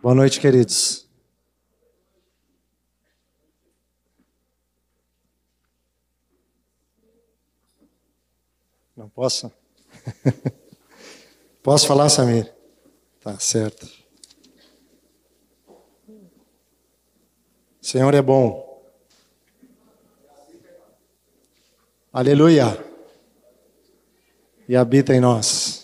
Boa noite, queridos. Não posso? posso falar, Samir? Tá certo. Senhor é bom. Aleluia. E habita em nós.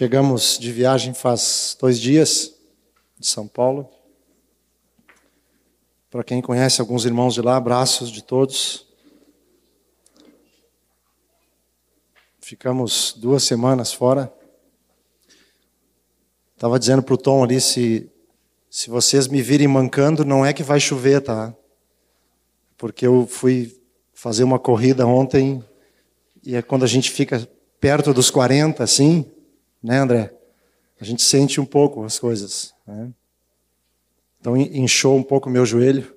Chegamos de viagem faz dois dias de São Paulo. Para quem conhece alguns irmãos de lá, abraços de todos. Ficamos duas semanas fora. Estava dizendo para o Tom ali: se, se vocês me virem mancando, não é que vai chover, tá? Porque eu fui fazer uma corrida ontem e é quando a gente fica perto dos 40, assim, né, André? A gente sente um pouco as coisas. Né? Então inchou um pouco o meu joelho.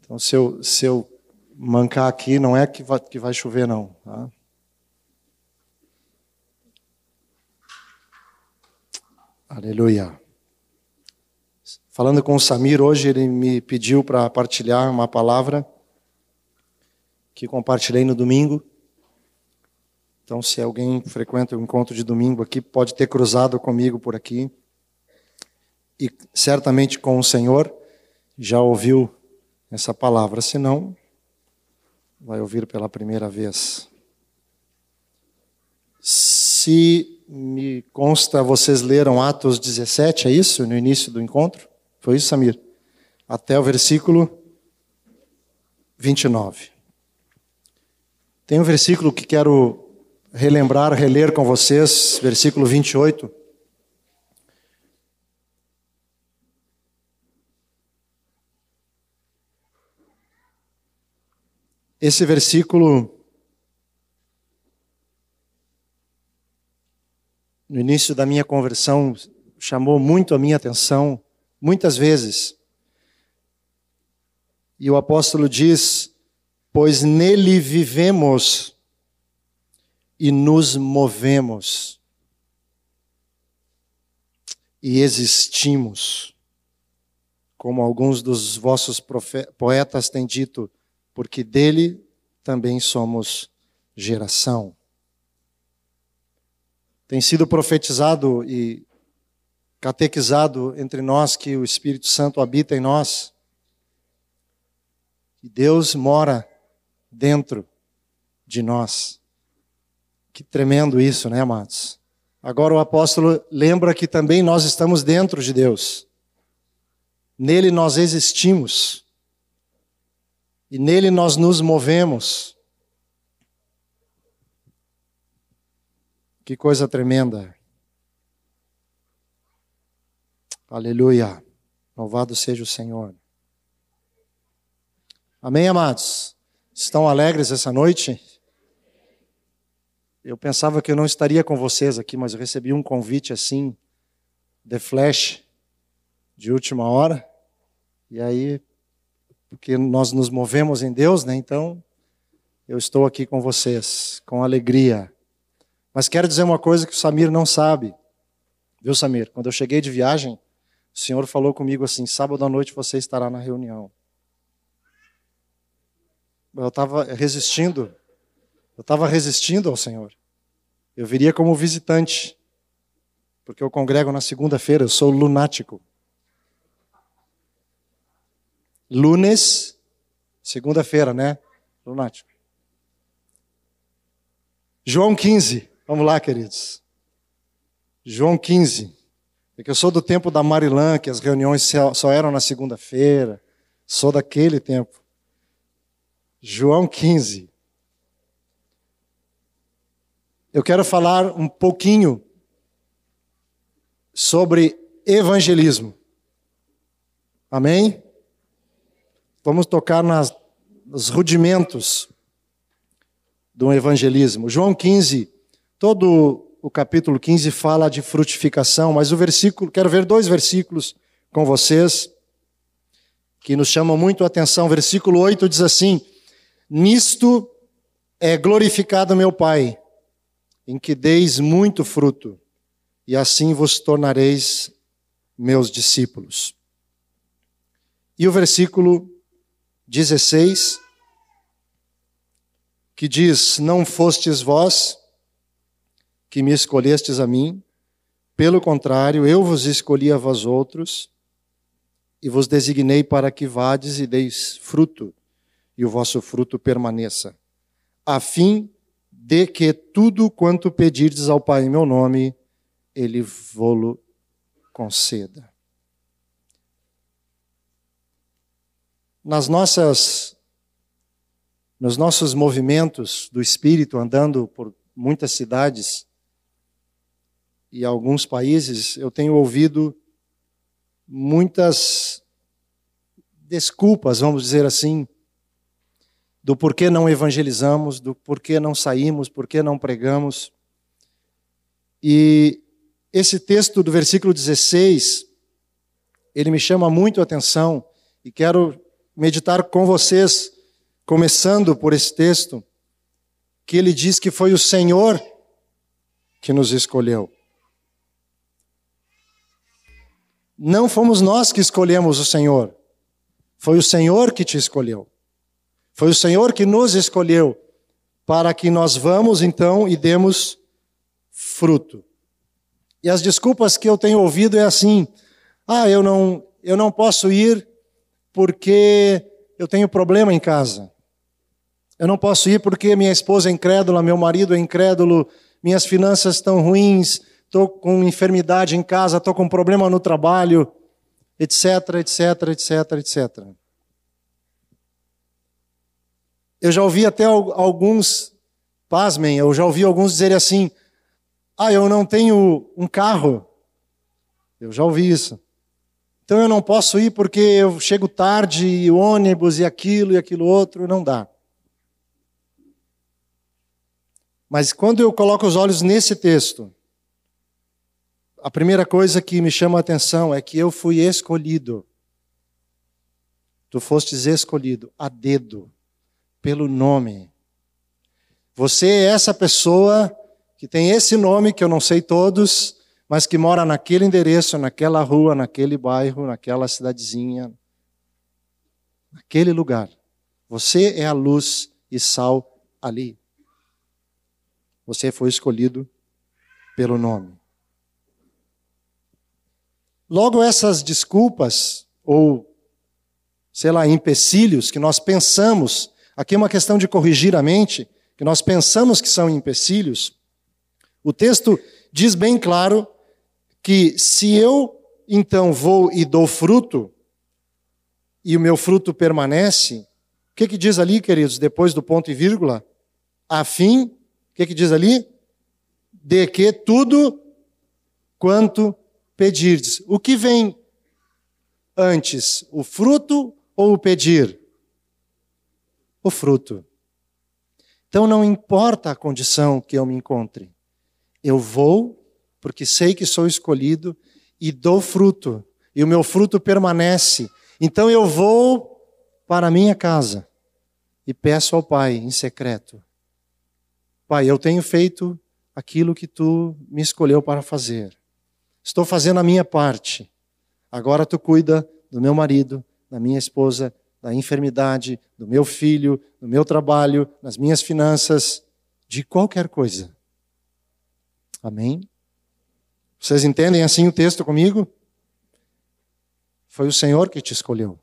Então se eu, se eu mancar aqui, não é que vai, que vai chover, não. Tá? Aleluia. Falando com o Samir hoje, ele me pediu para partilhar uma palavra que compartilhei no domingo. Então, se alguém frequenta o encontro de domingo aqui, pode ter cruzado comigo por aqui e certamente com o Senhor já ouviu essa palavra, se não, vai ouvir pela primeira vez. Se me consta, vocês leram Atos 17, é isso? No início do encontro? Foi isso, Samir? Até o versículo 29. Tem um versículo que quero relembrar, reler com vocês, versículo 28. Esse versículo, no início da minha conversão, chamou muito a minha atenção, muitas vezes. E o apóstolo diz: Pois nele vivemos e nos movemos e existimos. Como alguns dos vossos poetas têm dito, porque dele também somos geração. Tem sido profetizado e catequizado entre nós que o Espírito Santo habita em nós. E Deus mora dentro de nós. Que tremendo isso, né, amados? Agora o apóstolo lembra que também nós estamos dentro de Deus. Nele nós existimos e nele nós nos movemos. Que coisa tremenda. Aleluia. Louvado seja o Senhor. Amém, amados? Estão alegres essa noite? Eu pensava que eu não estaria com vocês aqui, mas eu recebi um convite assim, de flash, de última hora. E aí porque nós nos movemos em Deus, né? Então, eu estou aqui com vocês, com alegria. Mas quero dizer uma coisa que o Samir não sabe. Viu, Samir? Quando eu cheguei de viagem, o Senhor falou comigo assim: sábado à noite você estará na reunião. Eu estava resistindo, eu estava resistindo ao Senhor. Eu viria como visitante, porque eu congrego na segunda-feira, eu sou lunático. Lunes, segunda-feira, né? Lunático. João 15. Vamos lá, queridos. João 15. É que eu sou do tempo da Marilã, que as reuniões só eram na segunda-feira. Sou daquele tempo. João 15. Eu quero falar um pouquinho sobre evangelismo. Amém? Vamos tocar nas, nos rudimentos do evangelismo. João 15, todo o capítulo 15 fala de frutificação, mas o versículo, quero ver dois versículos com vocês que nos chamam muito a atenção. Versículo 8 diz assim: Nisto é glorificado meu Pai, em que deis muito fruto, e assim vos tornareis meus discípulos. E o versículo 16, que diz: Não fostes vós que me escolhestes a mim, pelo contrário, eu vos escolhi a vós outros e vos designei para que vades e deis fruto, e o vosso fruto permaneça, a fim de que tudo quanto pedirdes ao Pai em meu nome, ele vô-lo conceda. Nas nossas nos nossos movimentos do espírito andando por muitas cidades e alguns países, eu tenho ouvido muitas desculpas, vamos dizer assim, do porquê não evangelizamos, do porquê não saímos, porquê não pregamos. E esse texto do versículo 16, ele me chama muito a atenção e quero meditar com vocês, começando por esse texto, que ele diz que foi o Senhor que nos escolheu. Não fomos nós que escolhemos o Senhor. Foi o Senhor que te escolheu. Foi o Senhor que nos escolheu para que nós vamos então e demos fruto. E as desculpas que eu tenho ouvido é assim: "Ah, eu não, eu não posso ir porque eu tenho problema em casa. Eu não posso ir porque minha esposa é incrédula, meu marido é incrédulo, minhas finanças estão ruins, estou com enfermidade em casa, estou com problema no trabalho, etc, etc, etc, etc. Eu já ouvi até alguns, pasmem, eu já ouvi alguns dizerem assim: ah, eu não tenho um carro. Eu já ouvi isso. Então eu não posso ir porque eu chego tarde, e ônibus e aquilo e aquilo outro, não dá. Mas quando eu coloco os olhos nesse texto, a primeira coisa que me chama a atenção é que eu fui escolhido. Tu fostes escolhido a dedo, pelo nome. Você é essa pessoa que tem esse nome que eu não sei todos, mas que mora naquele endereço, naquela rua, naquele bairro, naquela cidadezinha, naquele lugar. Você é a luz e sal ali. Você foi escolhido pelo nome. Logo, essas desculpas, ou, sei lá, empecilhos que nós pensamos, aqui é uma questão de corrigir a mente, que nós pensamos que são empecilhos, o texto diz bem claro que se eu então vou e dou fruto, e o meu fruto permanece, o que, que diz ali, queridos, depois do ponto e vírgula? A fim, o que, que diz ali? De que tudo quanto pedirdes. O que vem antes, o fruto ou o pedir? O fruto. Então não importa a condição que eu me encontre, eu vou porque sei que sou escolhido e dou fruto, e o meu fruto permanece. Então eu vou para a minha casa e peço ao Pai em secreto: Pai, eu tenho feito aquilo que tu me escolheu para fazer. Estou fazendo a minha parte. Agora tu cuida do meu marido, da minha esposa, da enfermidade, do meu filho, do meu trabalho, das minhas finanças, de qualquer coisa. Amém? Vocês entendem assim o texto comigo? Foi o Senhor que te escolheu.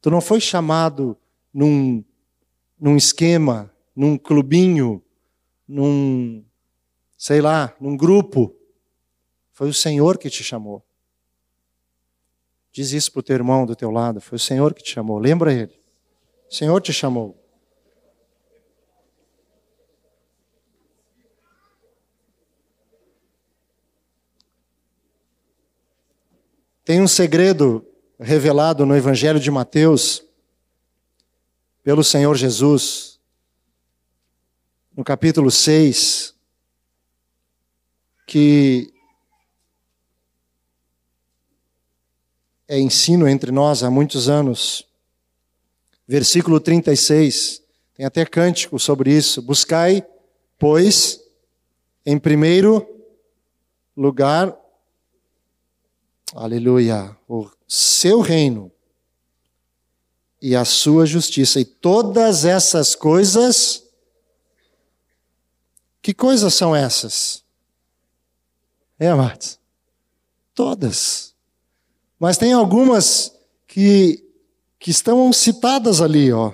Tu não foi chamado num, num esquema, num clubinho, num, sei lá, num grupo foi o Senhor que te chamou. Diz isso para o teu irmão do teu lado. Foi o Senhor que te chamou. Lembra ele. O Senhor te chamou. Tem um segredo revelado no Evangelho de Mateus pelo Senhor Jesus, no capítulo 6, que é ensino entre nós há muitos anos. Versículo 36, tem até cântico sobre isso. Buscai pois, em primeiro lugar, aleluia, o seu reino e a sua justiça, e todas essas coisas, que coisas são essas? É, amados? Todas. Mas tem algumas que, que estão citadas ali, ó.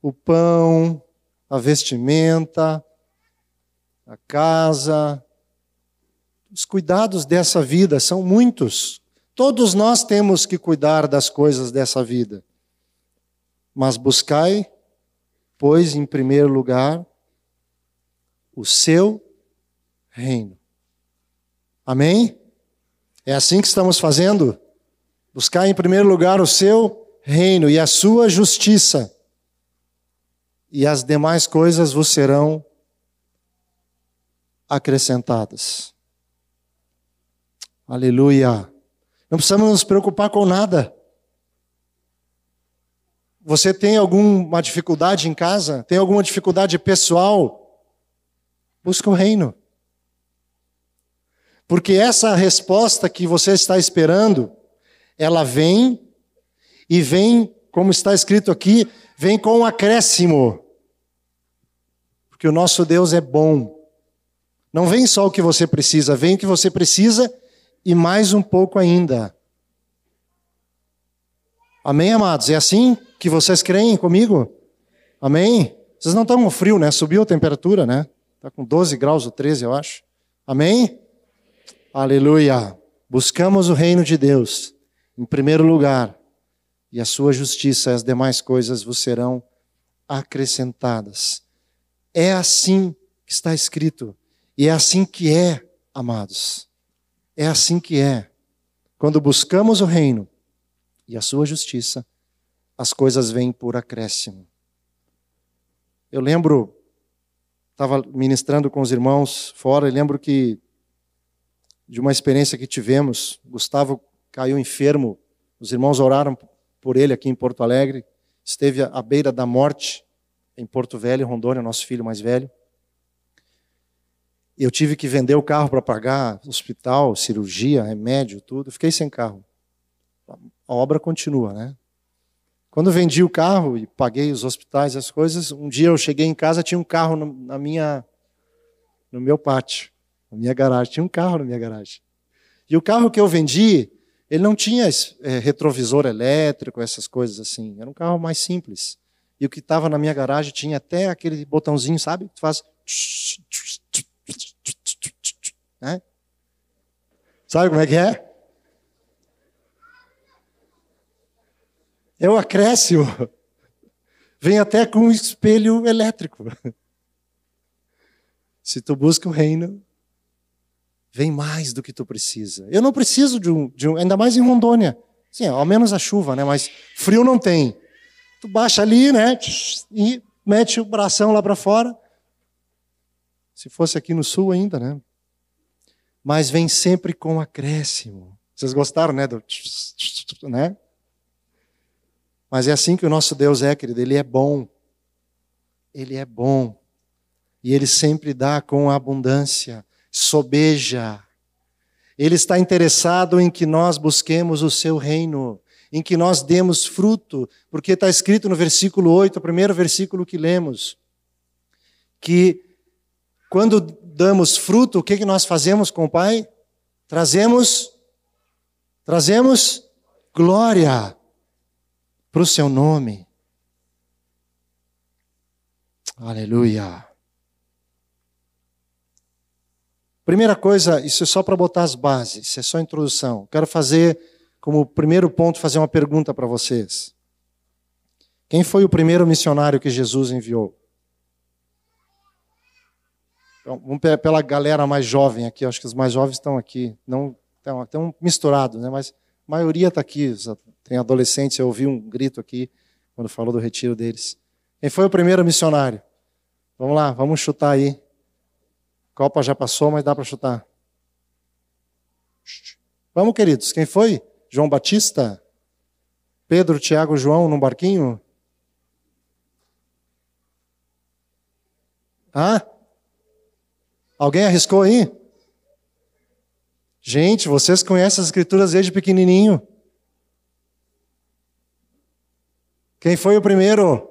O pão, a vestimenta, a casa. Os cuidados dessa vida são muitos. Todos nós temos que cuidar das coisas dessa vida. Mas buscai, pois, em primeiro lugar, o seu reino. Amém? É assim que estamos fazendo? Buscar em primeiro lugar o seu reino e a sua justiça, e as demais coisas vos serão acrescentadas. Aleluia. Não precisamos nos preocupar com nada. Você tem alguma dificuldade em casa? Tem alguma dificuldade pessoal? Busca o reino. Porque essa resposta que você está esperando, ela vem e vem, como está escrito aqui, vem com um acréscimo. Porque o nosso Deus é bom. Não vem só o que você precisa, vem o que você precisa e mais um pouco ainda. Amém, amados? É assim que vocês creem comigo? Amém? Vocês não estão com frio, né? Subiu a temperatura, né? Está com 12 graus ou 13, eu acho. Amém? Aleluia. Buscamos o reino de Deus em primeiro lugar, e a sua justiça as demais coisas vos serão acrescentadas. É assim que está escrito, e é assim que é, amados. É assim que é. Quando buscamos o reino e a sua justiça, as coisas vêm por acréscimo. Eu lembro, estava ministrando com os irmãos fora, e lembro que de uma experiência que tivemos. Gustavo caiu enfermo, os irmãos oraram por ele aqui em Porto Alegre. Esteve à beira da morte em Porto Velho, Rondônia, nosso filho mais velho. Eu tive que vender o carro para pagar hospital, cirurgia, remédio, tudo. Fiquei sem carro. A obra continua, né? Quando vendi o carro e paguei os hospitais, as coisas, um dia eu cheguei em casa, tinha um carro na minha, no meu pátio na minha garagem. Tinha um carro na minha garagem. E o carro que eu vendi, ele não tinha é, retrovisor elétrico, essas coisas assim. Era um carro mais simples. E o que estava na minha garagem tinha até aquele botãozinho, sabe? Que faz. Né? Sabe como é que é? É o acréscimo. Vem até com um espelho elétrico. Se tu busca o reino, vem mais do que tu precisa. Eu não preciso de um, de um ainda mais em Rondônia. Sim, ao menos a chuva, né? Mas frio não tem. Tu baixa ali, né? E mete o bração lá para fora. Se fosse aqui no sul ainda, né? Mas vem sempre com acréscimo. Vocês gostaram, né? Do, né? Mas é assim que o nosso Deus é, querido. Ele é bom. Ele é bom. E ele sempre dá com abundância sobeja. Ele está interessado em que nós busquemos o seu reino, em que nós demos fruto, porque está escrito no versículo 8, o primeiro versículo que lemos, que quando damos fruto, o que, que nós fazemos com o Pai? Trazemos, trazemos glória para o seu nome. Aleluia. Primeira coisa, isso é só para botar as bases, isso é só introdução. Quero fazer, como primeiro ponto, fazer uma pergunta para vocês. Quem foi o primeiro missionário que Jesus enviou? Então, vamos pela galera mais jovem aqui, acho que os mais jovens estão aqui. Não estão misturados, né? mas a maioria está aqui. Tem adolescentes, eu ouvi um grito aqui quando falou do retiro deles. Quem foi o primeiro missionário? Vamos lá, vamos chutar aí. Copa já passou, mas dá para chutar. Vamos, queridos. Quem foi? João Batista? Pedro, Tiago, João num barquinho? Hã? Alguém arriscou aí? Gente, vocês conhecem as escrituras desde pequenininho. Quem foi o primeiro?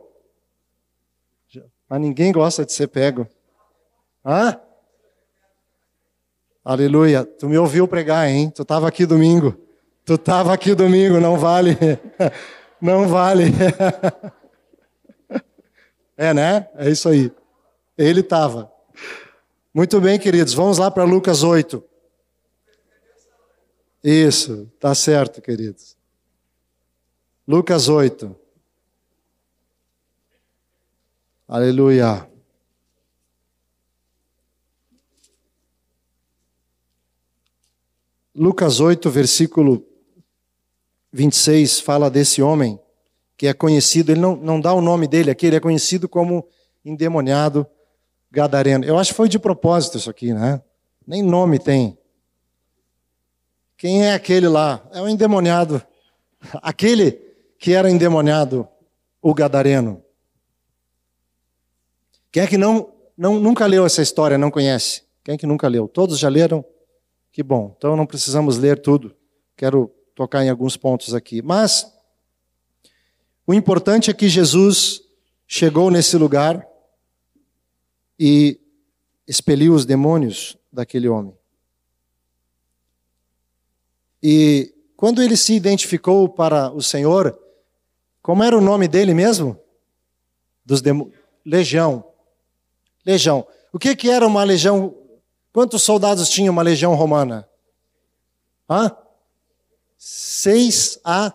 Mas ninguém gosta de ser pego. Hã? Aleluia. Tu me ouviu pregar, hein? Tu estava aqui domingo. Tu estava aqui domingo, não vale. Não vale. É, né? É isso aí. Ele estava. Muito bem, queridos. Vamos lá para Lucas 8. Isso, tá certo, queridos. Lucas 8. Aleluia. Lucas 8, versículo 26, fala desse homem que é conhecido, ele não, não dá o nome dele aqui, ele é conhecido como endemoniado gadareno. Eu acho que foi de propósito isso aqui, né? Nem nome tem. Quem é aquele lá? É o endemoniado. Aquele que era endemoniado, o gadareno. Quem é que não, não nunca leu essa história, não conhece? Quem é que nunca leu? Todos já leram? Que bom. Então não precisamos ler tudo. Quero tocar em alguns pontos aqui. Mas o importante é que Jesus chegou nesse lugar e expeliu os demônios daquele homem. E quando ele se identificou para o Senhor, como era o nome dele mesmo? Dos. Legião. Legião. O que, que era uma legião? Quantos soldados tinha uma legião romana? Hã? Seis a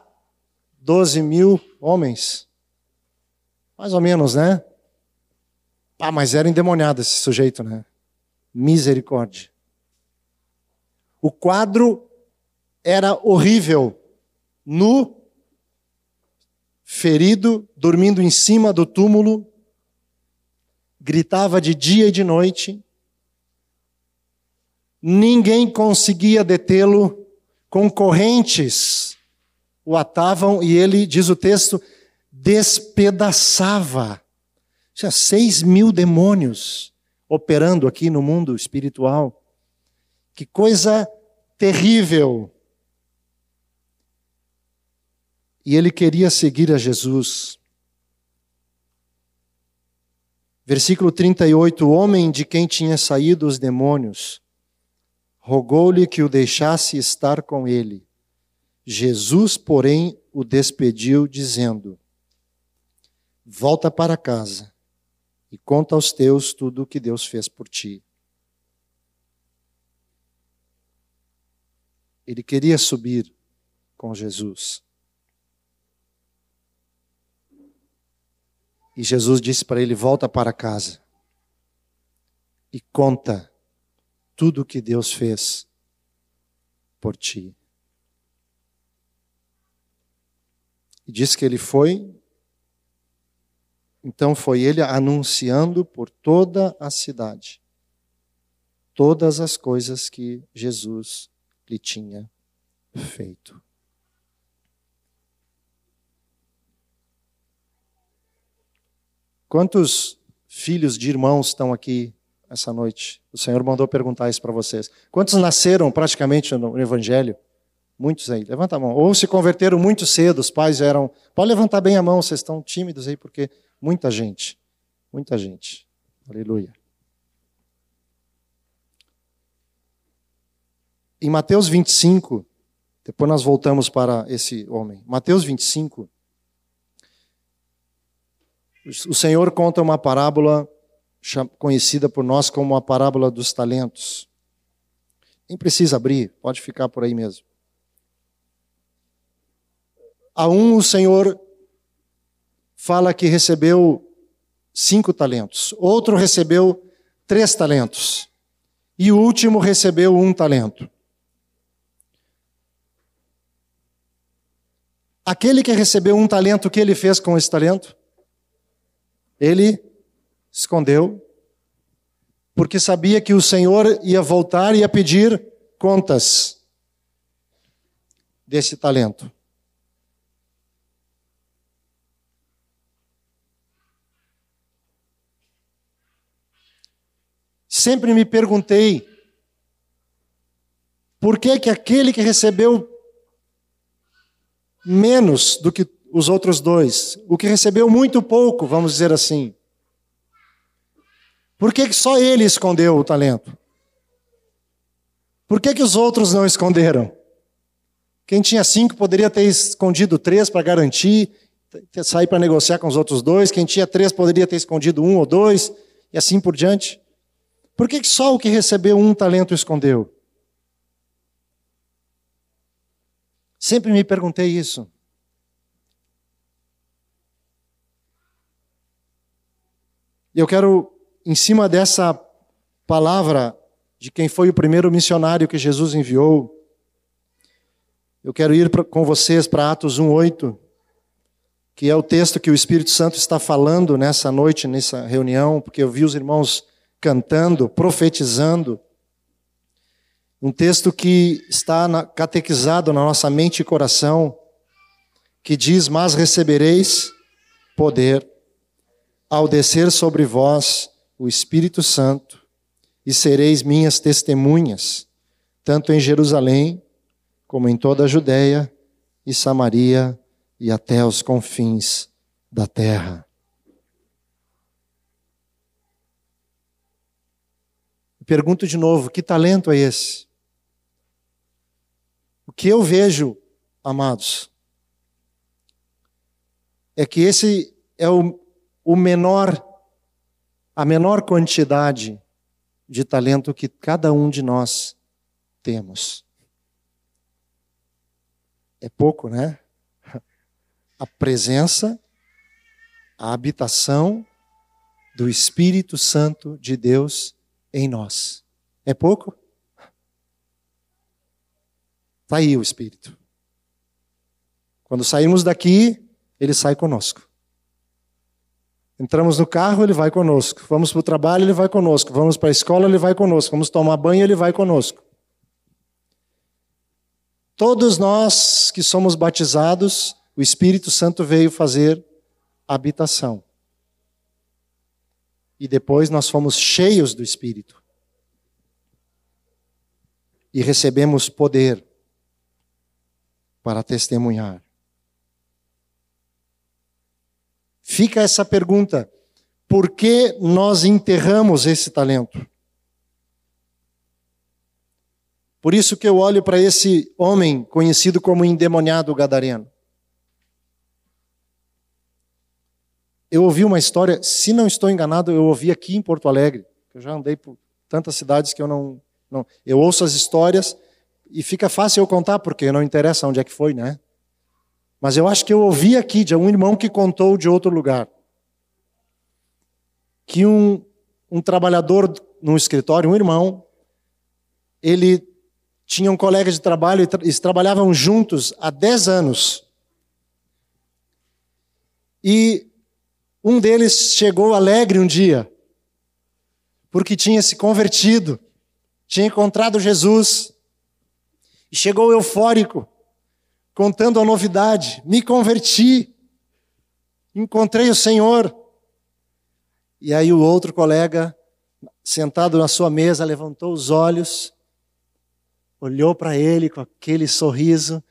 doze mil homens. Mais ou menos, né? Ah, mas era endemoniado esse sujeito, né? Misericórdia. O quadro era horrível. Nu, ferido, dormindo em cima do túmulo, gritava de dia e de noite. Ninguém conseguia detê-lo, concorrentes o atavam e ele, diz o texto, despedaçava. Tinha seis mil demônios operando aqui no mundo espiritual. Que coisa terrível. E ele queria seguir a Jesus. Versículo 38: O homem de quem tinha saído os demônios rogou-lhe que o deixasse estar com ele. Jesus, porém, o despediu, dizendo: Volta para casa e conta aos teus tudo o que Deus fez por ti. Ele queria subir com Jesus. E Jesus disse para ele: Volta para casa e conta tudo o que Deus fez por ti. E diz que ele foi, então foi ele anunciando por toda a cidade todas as coisas que Jesus lhe tinha feito. Quantos filhos de irmãos estão aqui essa noite? O Senhor mandou perguntar isso para vocês. Quantos nasceram praticamente no Evangelho? Muitos aí, levanta a mão. Ou se converteram muito cedo, os pais eram. Pode levantar bem a mão, vocês estão tímidos aí, porque muita gente. Muita gente. Aleluia. Em Mateus 25, depois nós voltamos para esse homem. Mateus 25, o Senhor conta uma parábola conhecida por nós como a parábola dos talentos. Nem precisa abrir, pode ficar por aí mesmo. A um o Senhor fala que recebeu cinco talentos, outro recebeu três talentos, e o último recebeu um talento. Aquele que recebeu um talento, o que ele fez com esse talento? Ele escondeu, porque sabia que o Senhor ia voltar e ia pedir contas desse talento. sempre me perguntei por que, que aquele que recebeu menos do que os outros dois, o que recebeu muito pouco, vamos dizer assim, por que, que só ele escondeu o talento? Por que, que os outros não esconderam? Quem tinha cinco poderia ter escondido três para garantir, sair para negociar com os outros dois. Quem tinha três poderia ter escondido um ou dois, e assim por diante. Por que, que só o que recebeu um talento escondeu? Sempre me perguntei isso. E eu quero, em cima dessa palavra de quem foi o primeiro missionário que Jesus enviou, eu quero ir pra, com vocês para Atos 1:8, que é o texto que o Espírito Santo está falando nessa noite, nessa reunião, porque eu vi os irmãos cantando, profetizando. Um texto que está na, catequizado na nossa mente e coração, que diz: Mas recebereis poder ao descer sobre vós o Espírito Santo, e sereis minhas testemunhas, tanto em Jerusalém, como em toda a Judéia e Samaria e até os confins da terra. Pergunto de novo: que talento é esse? O que eu vejo, amados, é que esse é o, o menor, a menor quantidade de talento que cada um de nós temos. É pouco, né? A presença, a habitação do Espírito Santo de Deus em nós. É pouco? Está aí o Espírito. Quando saímos daqui, ele sai conosco. Entramos no carro, ele vai conosco. Vamos para o trabalho, ele vai conosco. Vamos para a escola, ele vai conosco. Vamos tomar banho, ele vai conosco. Todos nós que somos batizados, o Espírito Santo veio fazer habitação. E depois nós fomos cheios do Espírito. E recebemos poder para testemunhar. Fica essa pergunta: por que nós enterramos esse talento? Por isso que eu olho para esse homem conhecido como endemoniado gadareno. Eu ouvi uma história, se não estou enganado, eu ouvi aqui em Porto Alegre. Eu já andei por tantas cidades que eu não, não. Eu ouço as histórias e fica fácil eu contar, porque não interessa onde é que foi, né? Mas eu acho que eu ouvi aqui de um irmão que contou de outro lugar. Que um, um trabalhador no escritório, um irmão, ele tinha um colega de trabalho e tra eles trabalhavam juntos há 10 anos. E um deles chegou alegre um dia, porque tinha se convertido, tinha encontrado Jesus, e chegou eufórico contando a novidade: me converti, encontrei o Senhor. E aí o outro colega, sentado na sua mesa, levantou os olhos, olhou para ele com aquele sorriso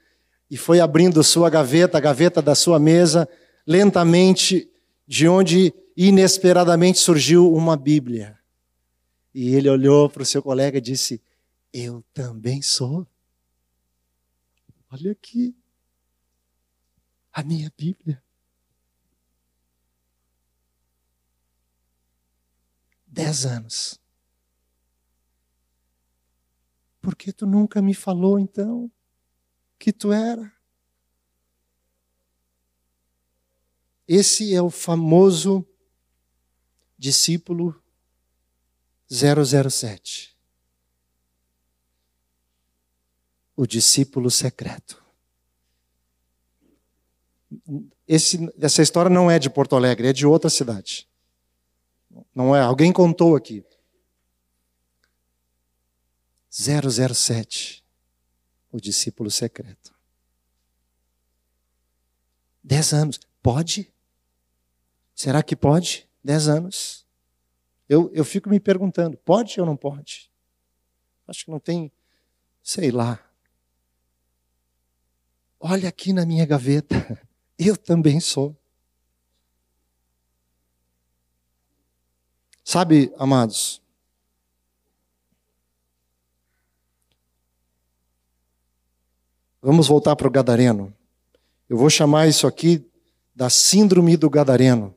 e foi abrindo sua gaveta, a gaveta da sua mesa, lentamente, de onde inesperadamente surgiu uma Bíblia. E ele olhou para o seu colega e disse: Eu também sou. Olha aqui. A minha Bíblia. Dez anos. Por que tu nunca me falou então que tu era? Esse é o famoso discípulo 007. O discípulo secreto. Esse, essa história não é de Porto Alegre, é de outra cidade. Não é, alguém contou aqui. 007, o discípulo secreto. Dez anos. Pode? Será que pode? Dez anos. Eu, eu fico me perguntando: pode ou não pode? Acho que não tem, sei lá. Olha aqui na minha gaveta, eu também sou. Sabe, amados, vamos voltar para o Gadareno. Eu vou chamar isso aqui da Síndrome do Gadareno.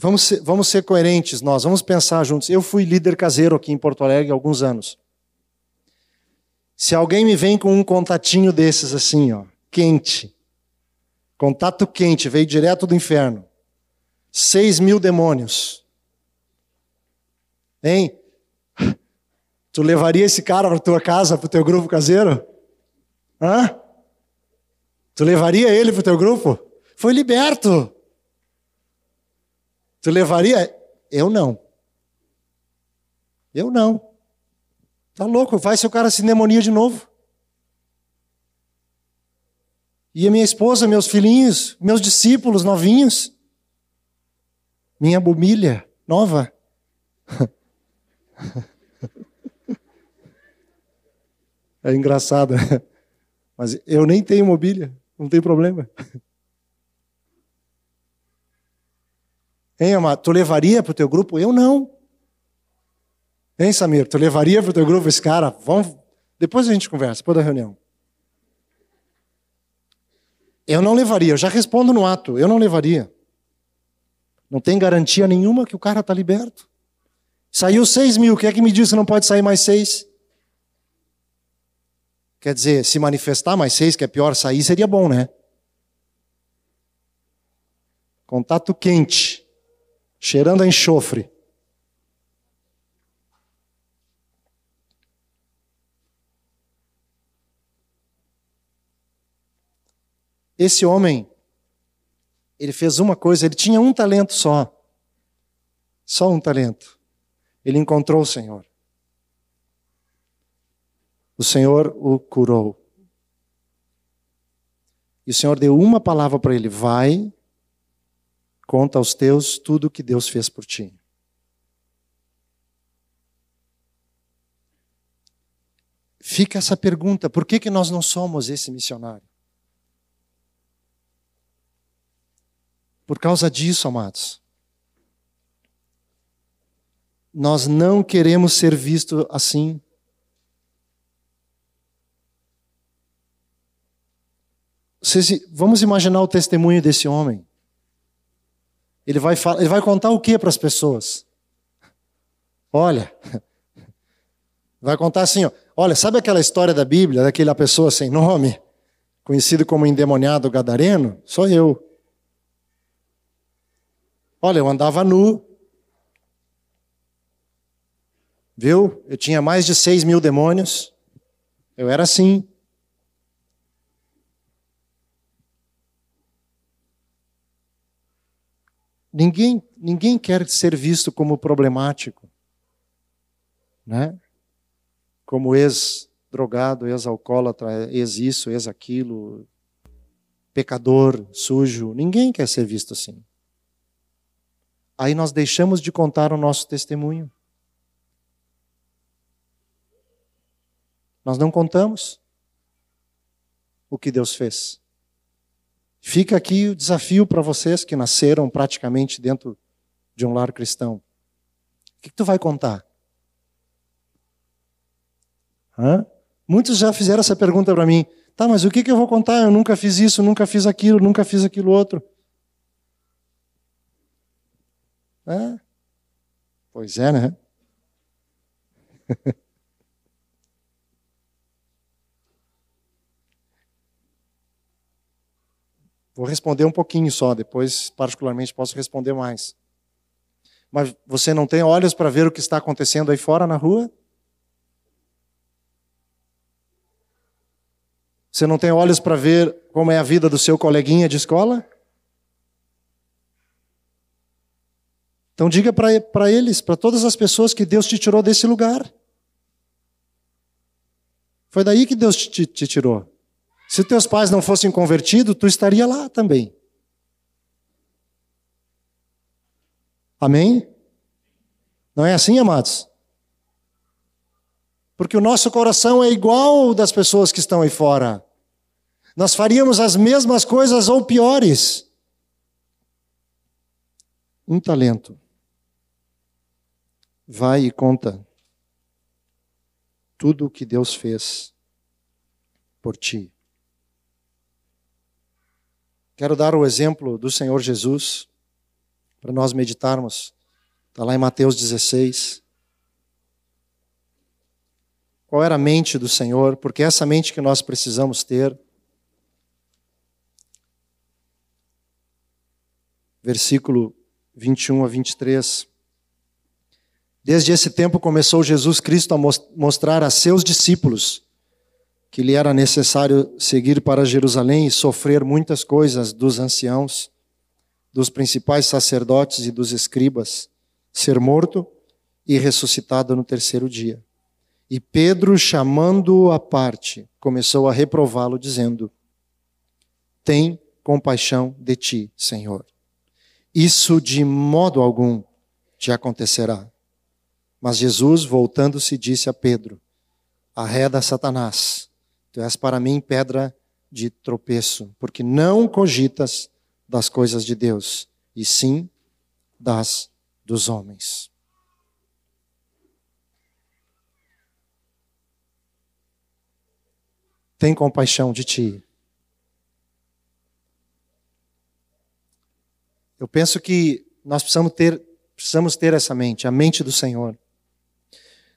Vamos ser, vamos ser coerentes nós, vamos pensar juntos. Eu fui líder caseiro aqui em Porto Alegre há alguns anos. Se alguém me vem com um contatinho desses assim, ó, quente, Contato quente, veio direto do inferno. Seis mil demônios. Hein? Tu levaria esse cara para tua casa, para o teu grupo caseiro? Hã? Tu levaria ele para o teu grupo? Foi liberto. Tu levaria? Eu não. Eu não. Tá louco? Vai se o cara se demonia de novo. E a minha esposa, meus filhinhos, meus discípulos novinhos, minha bumilha nova. É engraçado, mas eu nem tenho mobília, não tem problema. Hein, amado? Tu levaria para o teu grupo? Eu não. Hein, Samir? Tu levaria para o teu grupo esse cara? Vamos... Depois a gente conversa, depois da reunião. Eu não levaria, eu já respondo no ato, eu não levaria. Não tem garantia nenhuma que o cara está liberto. Saiu seis mil, quem é que me diz que não pode sair mais seis? Quer dizer, se manifestar mais seis, que é pior sair, seria bom, né? Contato quente, cheirando a enxofre. Esse homem, ele fez uma coisa, ele tinha um talento só. Só um talento. Ele encontrou o Senhor. O Senhor o curou. E o Senhor deu uma palavra para ele: vai, conta aos teus tudo o que Deus fez por ti. Fica essa pergunta: por que, que nós não somos esse missionário? Por causa disso, amados, nós não queremos ser vistos assim. Vamos imaginar o testemunho desse homem. Ele vai, falar, ele vai contar o que para as pessoas? Olha, vai contar assim: ó, olha, sabe aquela história da Bíblia, daquela pessoa sem nome, conhecido como endemoniado gadareno? Sou eu. Olha, eu andava nu. Viu? Eu tinha mais de seis mil demônios. Eu era assim. Ninguém, ninguém quer ser visto como problemático, né? Como ex-drogado, ex-alcoólatra, ex-isso, ex-aquilo, pecador, sujo. Ninguém quer ser visto assim aí nós deixamos de contar o nosso testemunho. Nós não contamos o que Deus fez. Fica aqui o desafio para vocês que nasceram praticamente dentro de um lar cristão. O que, que tu vai contar? Hã? Muitos já fizeram essa pergunta para mim. Tá, mas o que, que eu vou contar? Eu nunca fiz isso, nunca fiz aquilo, nunca fiz aquilo outro. Pois é, né? Vou responder um pouquinho só, depois, particularmente, posso responder mais. Mas você não tem olhos para ver o que está acontecendo aí fora na rua? Você não tem olhos para ver como é a vida do seu coleguinha de escola? Então diga para eles, para todas as pessoas que Deus te tirou desse lugar. Foi daí que Deus te, te tirou. Se teus pais não fossem convertidos, tu estaria lá também. Amém? Não é assim, amados? Porque o nosso coração é igual ao das pessoas que estão aí fora. Nós faríamos as mesmas coisas ou piores. Um talento. Vai e conta tudo o que Deus fez por ti. Quero dar o exemplo do Senhor Jesus para nós meditarmos. Está lá em Mateus 16. Qual era a mente do Senhor? Porque é essa mente que nós precisamos ter. Versículo 21 a 23. Desde esse tempo começou Jesus Cristo a mostrar a seus discípulos que lhe era necessário seguir para Jerusalém e sofrer muitas coisas dos anciãos, dos principais sacerdotes e dos escribas, ser morto e ressuscitado no terceiro dia. E Pedro, chamando-o à parte, começou a reprová-lo, dizendo: Tem compaixão de ti, Senhor. Isso de modo algum te acontecerá. Mas Jesus, voltando-se, disse a Pedro: Arreda Satanás, tu és para mim pedra de tropeço, porque não cogitas das coisas de Deus, e sim das dos homens. tem compaixão de ti. Eu penso que nós precisamos ter, precisamos ter essa mente, a mente do Senhor.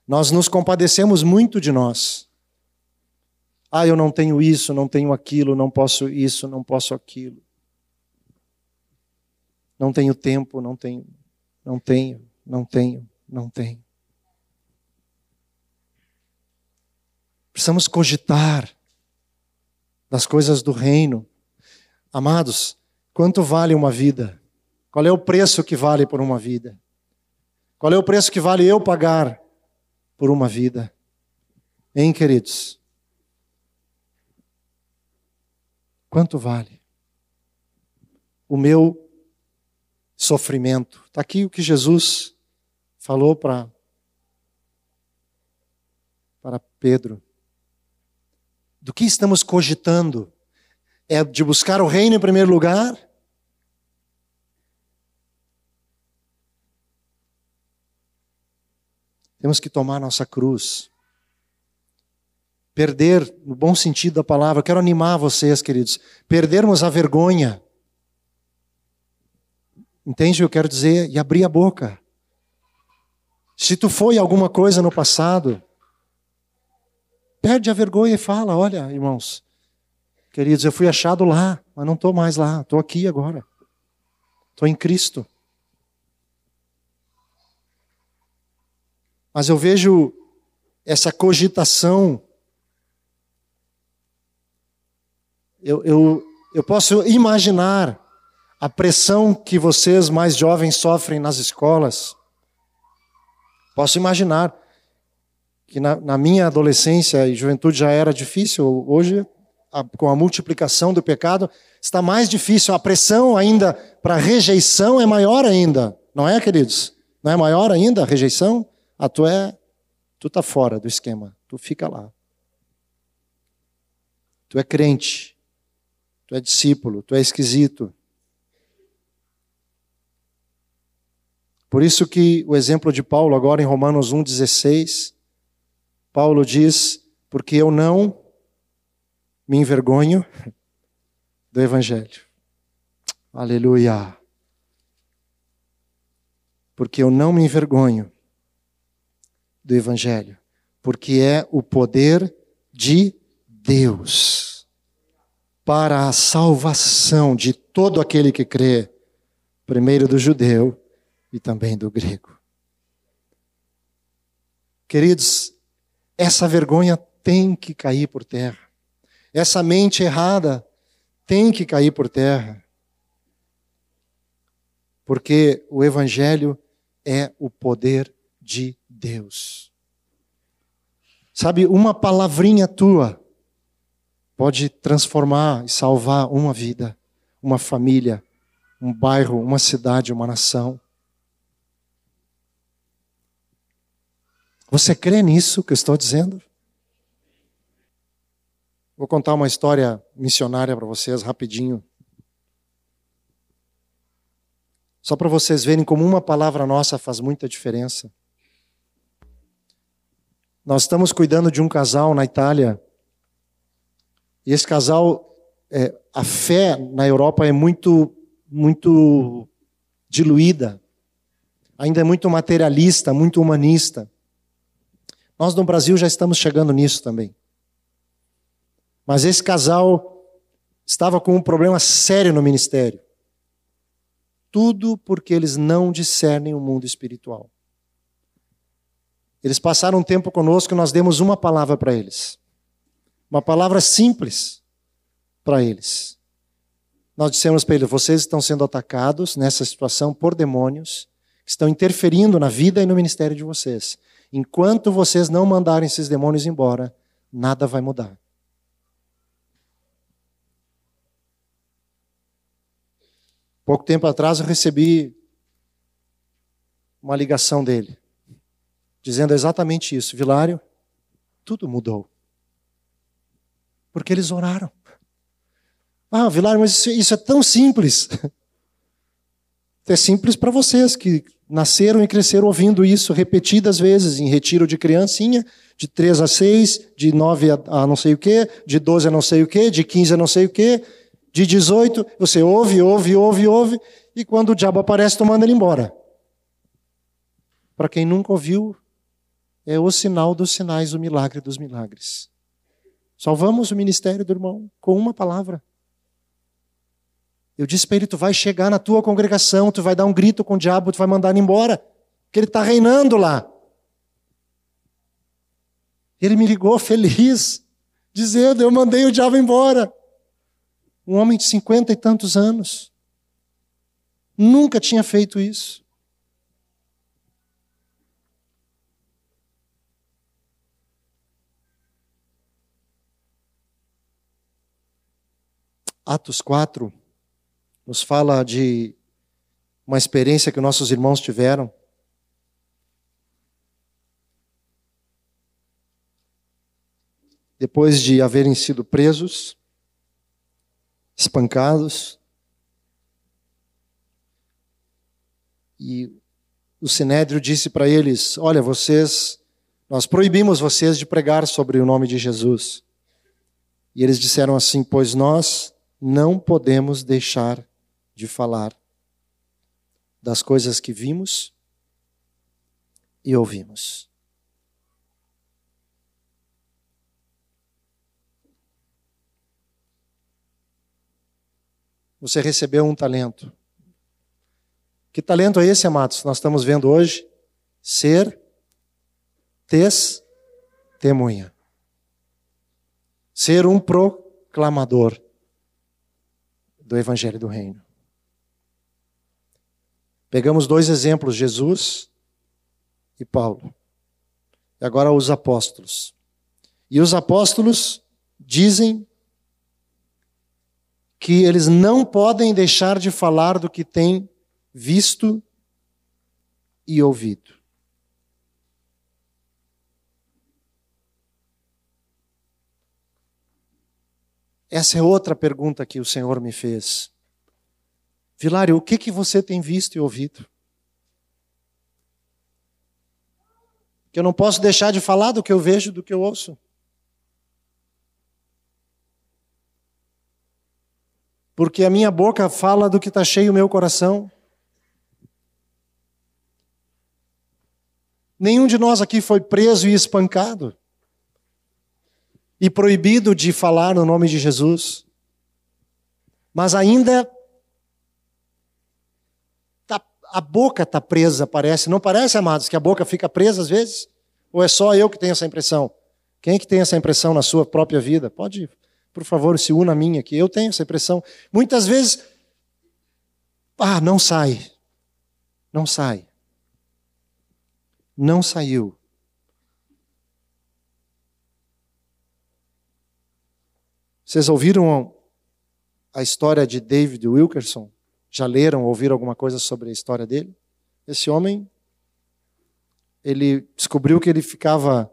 Nós nos compadecemos muito de nós. Ah, eu não tenho isso, não tenho aquilo, não posso isso, não posso aquilo. Não tenho tempo, não tenho, não tenho, não tenho, não tenho. Precisamos cogitar das coisas do reino. Amados, quanto vale uma vida? Qual é o preço que vale por uma vida? Qual é o preço que vale eu pagar por uma vida? Hein, queridos? Quanto vale? O meu sofrimento. Está aqui o que Jesus falou para para Pedro do que estamos cogitando? É de buscar o reino em primeiro lugar? Temos que tomar nossa cruz. Perder, no bom sentido da palavra, quero animar vocês, queridos, perdermos a vergonha. Entende o que eu quero dizer? E abrir a boca. Se tu foi alguma coisa no passado, Perde a vergonha e fala: Olha, irmãos, queridos, eu fui achado lá, mas não estou mais lá, estou aqui agora. Estou em Cristo. Mas eu vejo essa cogitação. Eu, eu, eu posso imaginar a pressão que vocês mais jovens sofrem nas escolas. Posso imaginar que na, na, minha adolescência e juventude já era difícil, hoje, a, com a multiplicação do pecado, está mais difícil. A pressão ainda para rejeição é maior ainda, não é, queridos? Não é maior ainda a rejeição? Ah, tu é, tu tá fora do esquema, tu fica lá. Tu é crente, tu é discípulo, tu é esquisito. Por isso que o exemplo de Paulo agora em Romanos 1,16 Paulo diz: porque eu não me envergonho do Evangelho. Aleluia. Porque eu não me envergonho do Evangelho, porque é o poder de Deus para a salvação de todo aquele que crê, primeiro do judeu e também do grego. Queridos, essa vergonha tem que cair por terra. Essa mente errada tem que cair por terra. Porque o Evangelho é o poder de Deus. Sabe, uma palavrinha tua pode transformar e salvar uma vida, uma família, um bairro, uma cidade, uma nação. Você crê nisso que eu estou dizendo? Vou contar uma história missionária para vocês rapidinho. Só para vocês verem como uma palavra nossa faz muita diferença. Nós estamos cuidando de um casal na Itália. E esse casal, é, a fé na Europa é muito, muito diluída. Ainda é muito materialista, muito humanista. Nós no Brasil já estamos chegando nisso também. Mas esse casal estava com um problema sério no ministério. Tudo porque eles não discernem o mundo espiritual. Eles passaram um tempo conosco e nós demos uma palavra para eles. Uma palavra simples para eles. Nós dissemos para eles: vocês estão sendo atacados nessa situação por demônios que estão interferindo na vida e no ministério de vocês. Enquanto vocês não mandarem esses demônios embora, nada vai mudar. Pouco tempo atrás eu recebi uma ligação dele, dizendo exatamente isso: Vilário, tudo mudou. Porque eles oraram. Ah, Vilário, mas isso, isso é tão simples. É simples para vocês que nasceram e cresceram ouvindo isso repetidas vezes em retiro de criancinha, de 3 a 6, de 9 a, não sei o quê, de 12 a não sei o quê, de 15 a não sei o quê, de 18, você ouve, ouve, ouve, ouve, e quando o diabo aparece, tu manda ele embora. Para quem nunca ouviu, é o sinal dos sinais, o milagre dos milagres. Salvamos o ministério do irmão com uma palavra. Eu disse para ele: tu vai chegar na tua congregação, tu vai dar um grito com o diabo, tu vai mandar ele embora, porque ele está reinando lá. Ele me ligou feliz, dizendo: eu mandei o diabo embora. Um homem de cinquenta e tantos anos. Nunca tinha feito isso. Atos 4 nos fala de uma experiência que nossos irmãos tiveram. Depois de haverem sido presos, espancados. E o sinédrio disse para eles: Olha, vocês, nós proibimos vocês de pregar sobre o nome de Jesus. E eles disseram assim: Pois nós não podemos deixar de falar das coisas que vimos e ouvimos. Você recebeu um talento. Que talento é esse, amados? Nós estamos vendo hoje ser testemunha. Ser um proclamador do Evangelho do Reino. Pegamos dois exemplos, Jesus e Paulo. E agora os apóstolos. E os apóstolos dizem que eles não podem deixar de falar do que têm visto e ouvido. Essa é outra pergunta que o Senhor me fez. Vilário, o que, que você tem visto e ouvido? Que eu não posso deixar de falar do que eu vejo, do que eu ouço. porque a minha boca fala do que está cheio o meu coração. Nenhum de nós aqui foi preso e espancado e proibido de falar no nome de Jesus. Mas ainda tá, a boca está presa, parece. Não parece, amados, que a boca fica presa às vezes? Ou é só eu que tenho essa impressão? Quem é que tem essa impressão na sua própria vida? Pode por favor, se una a mim aqui. Eu tenho essa impressão. Muitas vezes, ah, não sai. Não sai. Não saiu. Vocês ouviram a história de David Wilkerson? Já leram, ouviram alguma coisa sobre a história dele? Esse homem, ele descobriu que ele ficava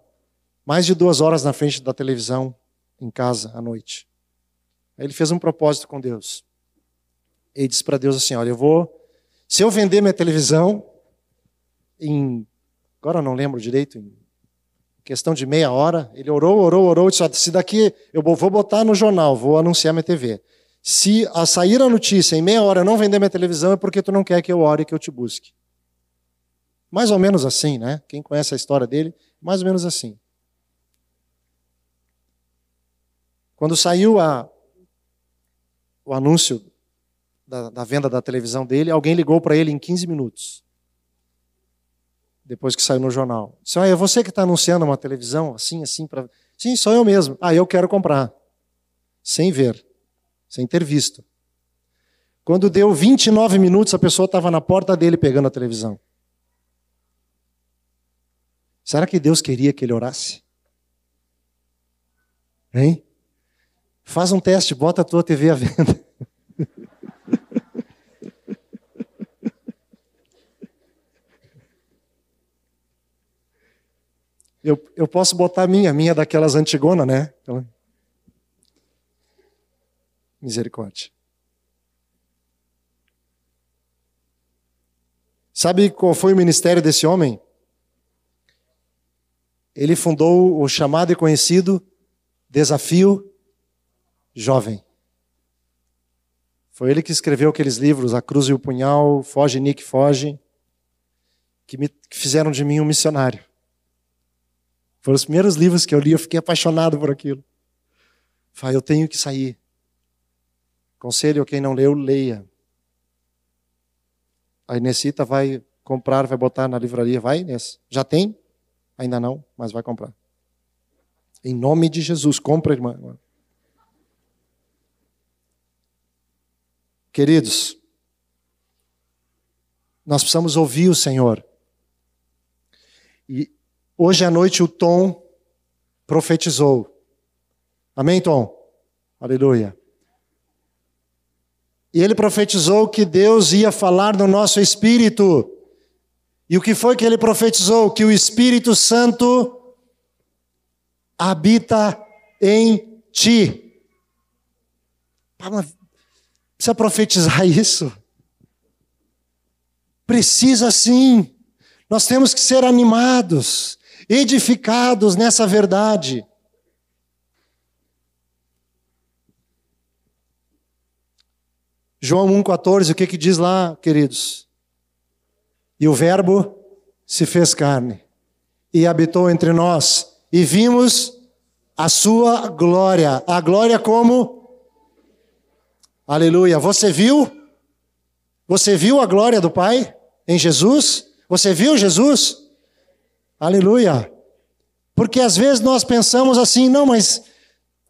mais de duas horas na frente da televisão em casa à noite. Aí ele fez um propósito com Deus. Ele disse para Deus assim: Olha, eu vou. Se eu vender minha televisão em. Agora eu não lembro direito, em questão de meia hora, ele orou, orou, orou, disse: Se daqui eu vou botar no jornal, vou anunciar minha TV. Se a sair a notícia em meia hora eu não vender minha televisão, é porque tu não quer que eu ore, que eu te busque. Mais ou menos assim, né? Quem conhece a história dele, mais ou menos assim. Quando saiu a, o anúncio da, da venda da televisão dele, alguém ligou para ele em 15 minutos. Depois que saiu no jornal. Disse: ah, é você que está anunciando uma televisão assim, assim? Pra... Sim, sou eu mesmo. Ah, eu quero comprar. Sem ver, sem ter visto. Quando deu 29 minutos, a pessoa estava na porta dele pegando a televisão. Será que Deus queria que ele orasse? Hein? Faz um teste, bota a tua TV à venda. Eu, eu posso botar a minha, a minha daquelas antigona, né? Misericórdia. Sabe qual foi o ministério desse homem? Ele fundou o chamado e conhecido Desafio jovem. Foi ele que escreveu aqueles livros, A Cruz e o Punhal, Foge, Nick, Foge, que, me, que fizeram de mim um missionário. Foram os primeiros livros que eu li, eu fiquei apaixonado por aquilo. Falei, eu tenho que sair. Conselho quem não leu, leia. A Inesita vai comprar, vai botar na livraria. Vai, Inês? Já tem? Ainda não, mas vai comprar. Em nome de Jesus, compra, irmã. Queridos, nós precisamos ouvir o Senhor. E hoje à noite o Tom profetizou. Amém, Tom? Aleluia. E ele profetizou que Deus ia falar no nosso espírito. E o que foi que ele profetizou? Que o Espírito Santo habita em ti. Precisa profetizar isso? Precisa sim. Nós temos que ser animados, edificados nessa verdade. João 1,14, o que, que diz lá, queridos? E o Verbo se fez carne e habitou entre nós, e vimos a sua glória. A glória como? Aleluia. Você viu? Você viu a glória do Pai em Jesus? Você viu Jesus? Aleluia. Porque às vezes nós pensamos assim, não, mas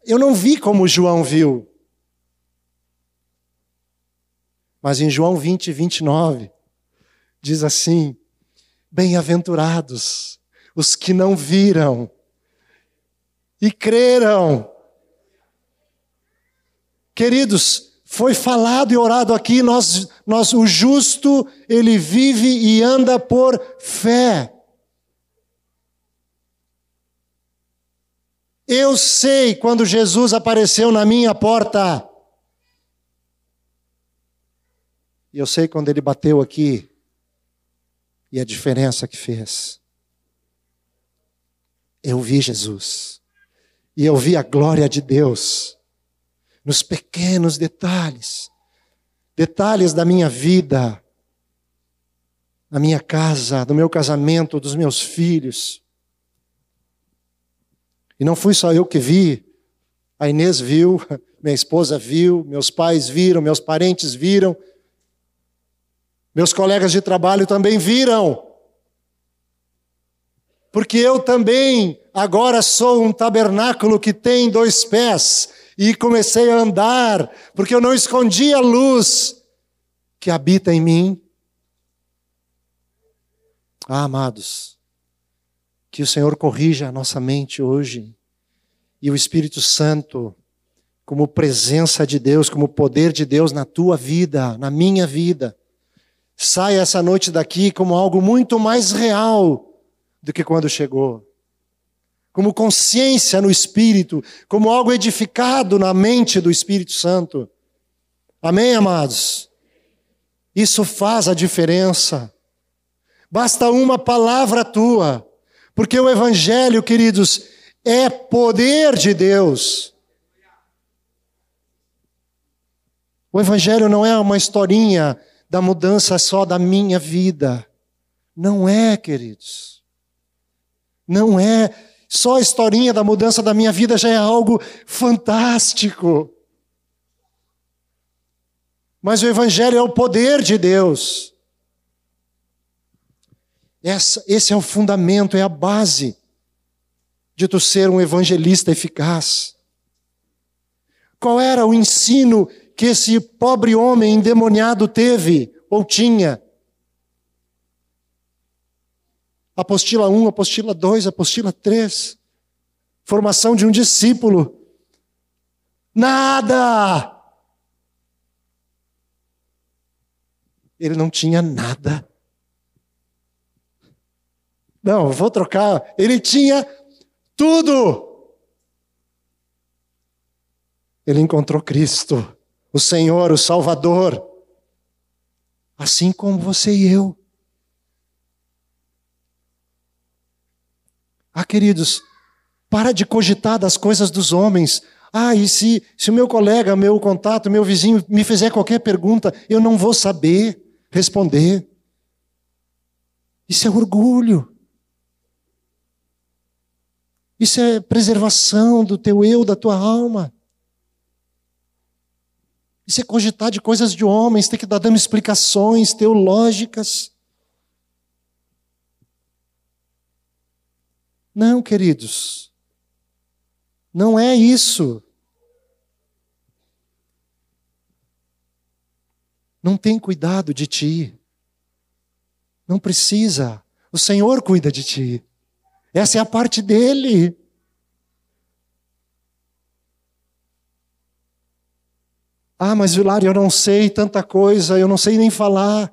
eu não vi como João viu. Mas em João 20, 29, diz assim: Bem-aventurados os que não viram e creram. Queridos, foi falado e orado aqui, nós, nós, o justo, ele vive e anda por fé. Eu sei quando Jesus apareceu na minha porta. E eu sei quando ele bateu aqui e a diferença que fez. Eu vi Jesus. E eu vi a glória de Deus nos pequenos detalhes, detalhes da minha vida, da minha casa, do meu casamento, dos meus filhos. E não fui só eu que vi, a Inês viu, minha esposa viu, meus pais viram, meus parentes viram, meus colegas de trabalho também viram. Porque eu também agora sou um tabernáculo que tem dois pés e comecei a andar, porque eu não escondi a luz que habita em mim. Ah, amados, que o Senhor corrija a nossa mente hoje e o Espírito Santo como presença de Deus, como poder de Deus na tua vida, na minha vida. Saia essa noite daqui como algo muito mais real do que quando chegou. Como consciência no Espírito, como algo edificado na mente do Espírito Santo. Amém, amados? Isso faz a diferença. Basta uma palavra tua, porque o Evangelho, queridos, é poder de Deus. O Evangelho não é uma historinha da mudança só da minha vida. Não é, queridos. Não é. Só a historinha da mudança da minha vida já é algo fantástico. Mas o Evangelho é o poder de Deus. Essa, esse é o fundamento, é a base de tu ser um evangelista eficaz. Qual era o ensino que esse pobre homem endemoniado teve ou tinha? Apostila 1, apostila 2, apostila 3. Formação de um discípulo. Nada! Ele não tinha nada. Não, vou trocar. Ele tinha tudo. Ele encontrou Cristo, o Senhor, o Salvador, assim como você e eu. Ah, queridos, para de cogitar das coisas dos homens. Ah, e se, se o meu colega, meu contato, meu vizinho me fizer qualquer pergunta, eu não vou saber responder. Isso é orgulho. Isso é preservação do teu eu, da tua alma. Isso é cogitar de coisas de homens, ter que dar dando explicações teológicas. Não, queridos. Não é isso. Não tem cuidado de ti. Não precisa. O Senhor cuida de ti. Essa é a parte dele. Ah, mas Vilar, eu não sei tanta coisa, eu não sei nem falar.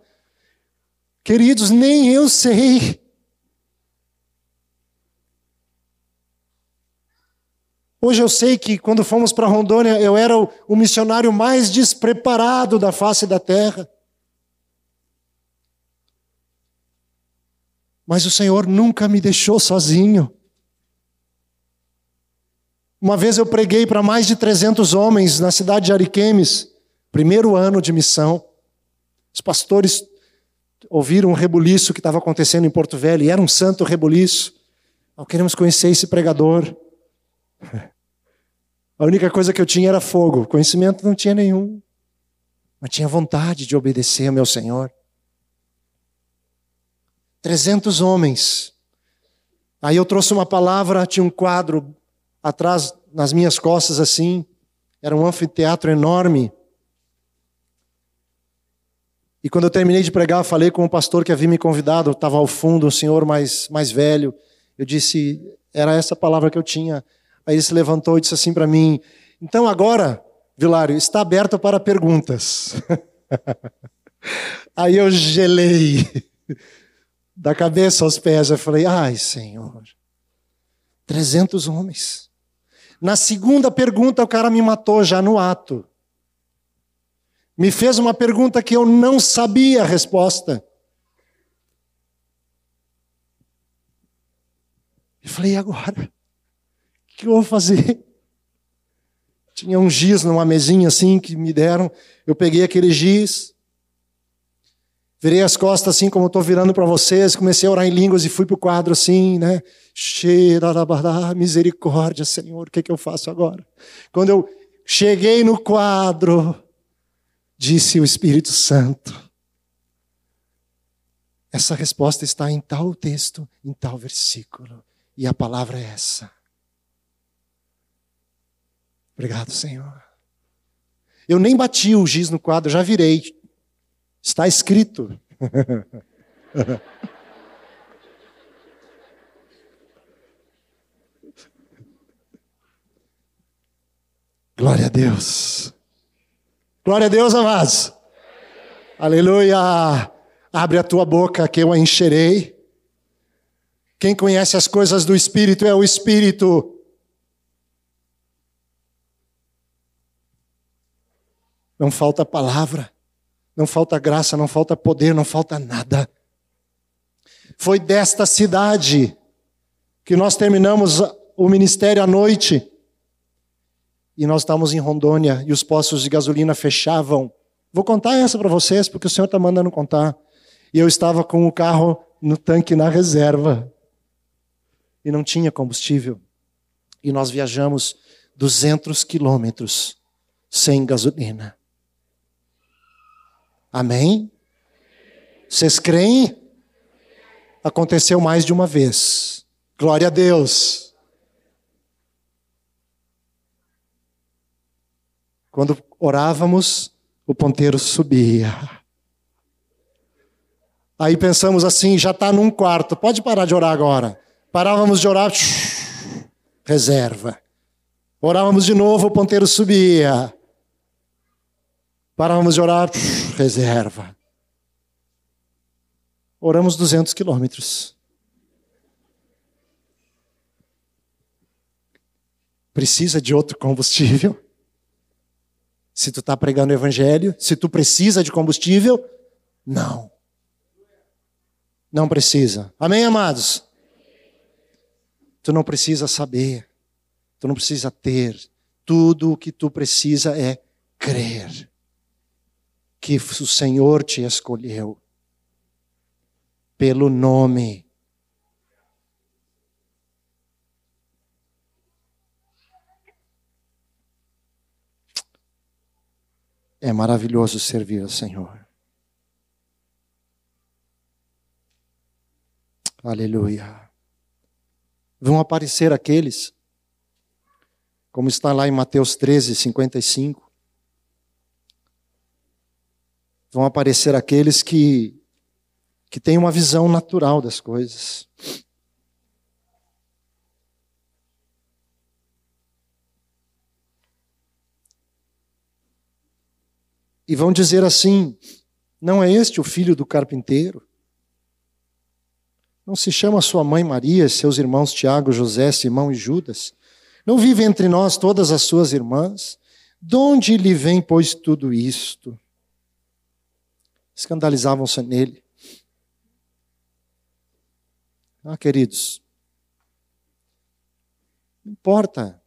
Queridos, nem eu sei. Hoje eu sei que quando fomos para Rondônia, eu era o missionário mais despreparado da face da terra. Mas o Senhor nunca me deixou sozinho. Uma vez eu preguei para mais de 300 homens na cidade de Ariquemes, primeiro ano de missão. Os pastores ouviram um rebuliço que estava acontecendo em Porto Velho, e era um santo rebuliço. Nós queremos conhecer esse pregador. A única coisa que eu tinha era fogo, conhecimento não tinha nenhum, mas tinha vontade de obedecer ao meu Senhor. 300 homens. Aí eu trouxe uma palavra, tinha um quadro atrás, nas minhas costas, assim. Era um anfiteatro enorme. E quando eu terminei de pregar, falei com o pastor que havia me convidado, estava ao fundo, um senhor mais, mais velho. Eu disse, era essa palavra que eu tinha. Aí ele se levantou e disse assim para mim: Então agora, Vilário, está aberto para perguntas. Aí eu gelei da cabeça aos pés. Eu falei, ai, Senhor, 300 homens. Na segunda pergunta, o cara me matou já no ato. Me fez uma pergunta que eu não sabia a resposta. Eu falei, e agora? O que eu vou fazer? Tinha um giz numa mesinha assim que me deram. Eu peguei aquele giz, Virei as costas assim como estou virando para vocês, comecei a orar em línguas e fui para o quadro assim, né? Misericórdia, Senhor, o que, é que eu faço agora? Quando eu cheguei no quadro, disse o Espírito Santo: essa resposta está em tal texto, em tal versículo, e a palavra é essa. Obrigado, Senhor. Eu nem bati o giz no quadro, já virei. Está escrito. Glória a Deus. Glória a Deus, amados. Aleluia. Abre a tua boca que eu a encherei. Quem conhece as coisas do Espírito é o Espírito. Não falta palavra, não falta graça, não falta poder, não falta nada. Foi desta cidade que nós terminamos o ministério à noite. E nós estávamos em Rondônia e os postos de gasolina fechavam. Vou contar essa para vocês, porque o Senhor está mandando contar. E eu estava com o carro no tanque na reserva. E não tinha combustível. E nós viajamos 200 quilômetros sem gasolina. Amém? Vocês creem? Aconteceu mais de uma vez. Glória a Deus. Quando orávamos, o ponteiro subia. Aí pensamos assim, já está num quarto, pode parar de orar agora. Parávamos de orar, reserva. Orávamos de novo, o ponteiro subia. Parávamos de orar, reserva. Oramos 200 quilômetros. Precisa de outro combustível? Se tu está pregando o evangelho, se tu precisa de combustível, não. Não precisa. Amém, amados? Tu não precisa saber, tu não precisa ter. Tudo o que tu precisa é crer que o Senhor te escolheu pelo nome. É maravilhoso servir ao Senhor. Aleluia. Vão aparecer aqueles, como está lá em Mateus 13, 55, vão aparecer aqueles que, que têm uma visão natural das coisas. E vão dizer assim: não é este o filho do carpinteiro? Não se chama sua mãe Maria, seus irmãos Tiago, José, Simão e Judas? Não vive entre nós todas as suas irmãs? De onde lhe vem, pois, tudo isto? Escandalizavam-se nele. Ah, queridos, não importa.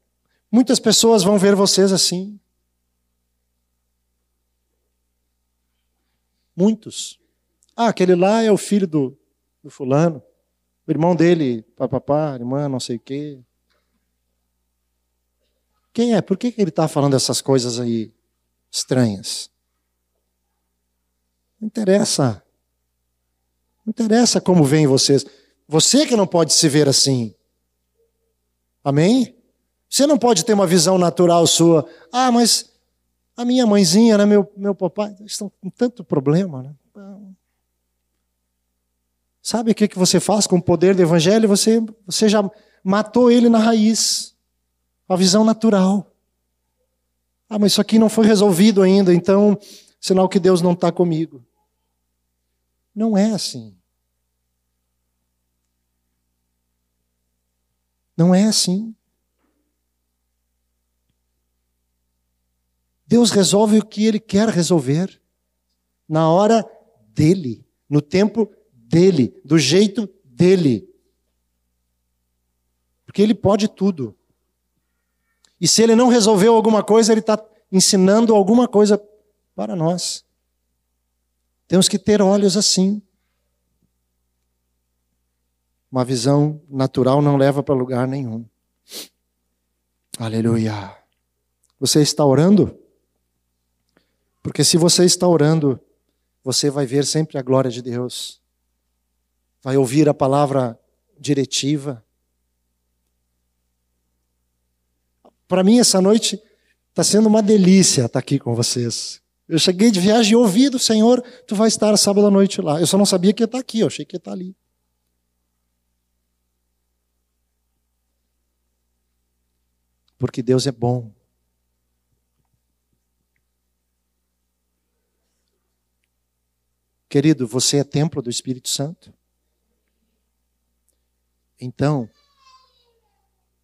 Muitas pessoas vão ver vocês assim. Muitos. Ah, aquele lá é o filho do, do fulano. O irmão dele, papapá, irmã, não sei o quê. Quem é? Por que, que ele está falando essas coisas aí estranhas? Não interessa. Não interessa como vem vocês. Você que não pode se ver assim. Amém? Você não pode ter uma visão natural sua. Ah, mas a minha mãezinha, né, meu, meu papai, estão com tanto problema. Né? Sabe o que, que você faz com o poder do evangelho? Você, você já matou ele na raiz. A visão natural. Ah, mas isso aqui não foi resolvido ainda, então, sinal que Deus não está comigo. Não é assim. Não é assim. Deus resolve o que Ele quer resolver, na hora dele, no tempo dele, do jeito dele. Porque Ele pode tudo. E se Ele não resolveu alguma coisa, Ele está ensinando alguma coisa para nós. Temos que ter olhos assim. Uma visão natural não leva para lugar nenhum. Aleluia. Você está orando? Porque se você está orando, você vai ver sempre a glória de Deus. Vai ouvir a palavra diretiva. Para mim, essa noite está sendo uma delícia estar aqui com vocês. Eu cheguei de viagem e ouvi do Senhor, tu vai estar sábado à noite lá. Eu só não sabia que ia estar aqui, eu achei que ia estar ali. Porque Deus é bom. Querido, você é templo do Espírito Santo. Então,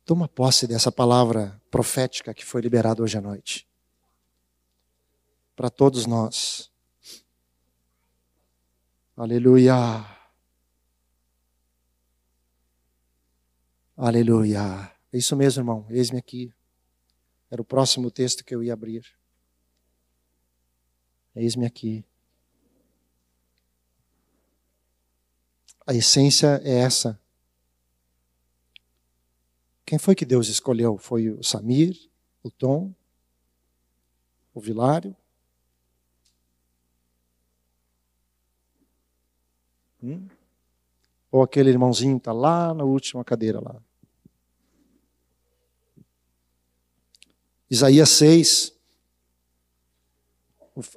toma posse dessa palavra profética que foi liberada hoje à noite. Para todos nós. Aleluia. Aleluia. É isso mesmo, irmão. Eis-me aqui. Era o próximo texto que eu ia abrir. Eis-me aqui. A essência é essa. Quem foi que Deus escolheu? Foi o Samir, o Tom, o Vilário? Hum? Ou aquele irmãozinho está lá na última cadeira lá? Isaías 6,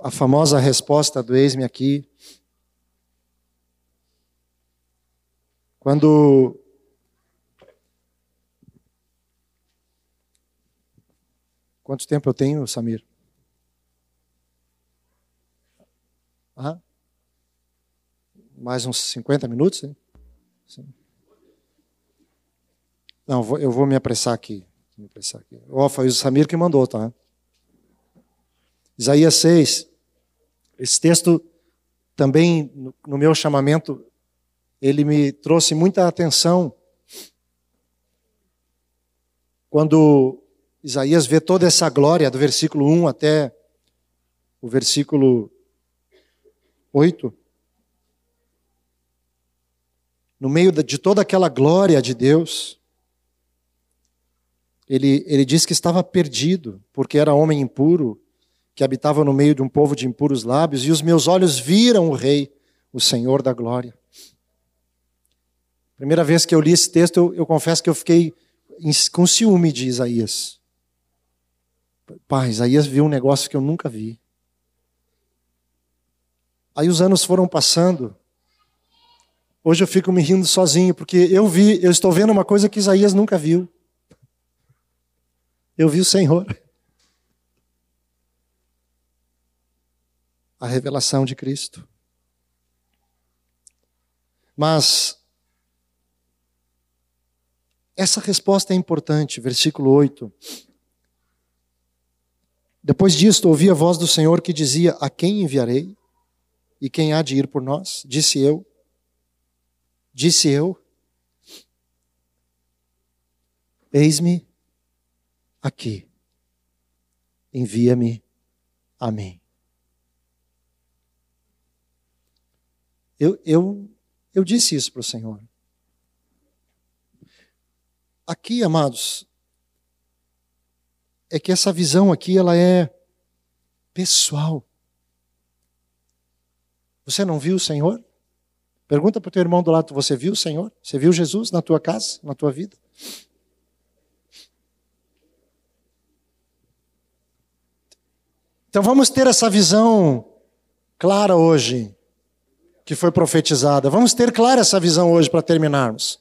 a famosa resposta do eis-me aqui. Quando Quanto tempo eu tenho, Samir? Ah, mais uns 50 minutos? Hein? Não, eu vou me apressar aqui. Me apressar aqui. Oh, foi o Samir que mandou, tá? Isaías 6. Esse texto também, no meu chamamento, ele me trouxe muita atenção. Quando Isaías vê toda essa glória, do versículo 1 até o versículo 8. No meio de toda aquela glória de Deus, ele, ele diz que estava perdido, porque era homem impuro, que habitava no meio de um povo de impuros lábios, e os meus olhos viram o Rei, o Senhor da glória. Primeira vez que eu li esse texto, eu, eu confesso que eu fiquei com ciúme de Isaías. Pai, Isaías viu um negócio que eu nunca vi. Aí os anos foram passando. Hoje eu fico me rindo sozinho, porque eu vi, eu estou vendo uma coisa que Isaías nunca viu. Eu vi o Senhor. A revelação de Cristo. Mas essa resposta é importante, versículo 8. Depois disto, ouvi a voz do Senhor que dizia: A quem enviarei? E quem há de ir por nós? Disse eu. Disse eu: Eis-me aqui. Envia-me a mim. Eu, eu, eu disse isso para o Senhor. Aqui, amados, é que essa visão aqui ela é pessoal. Você não viu o Senhor? Pergunta para o teu irmão do lado, você viu o Senhor? Você viu Jesus na tua casa, na tua vida? Então vamos ter essa visão clara hoje, que foi profetizada. Vamos ter clara essa visão hoje para terminarmos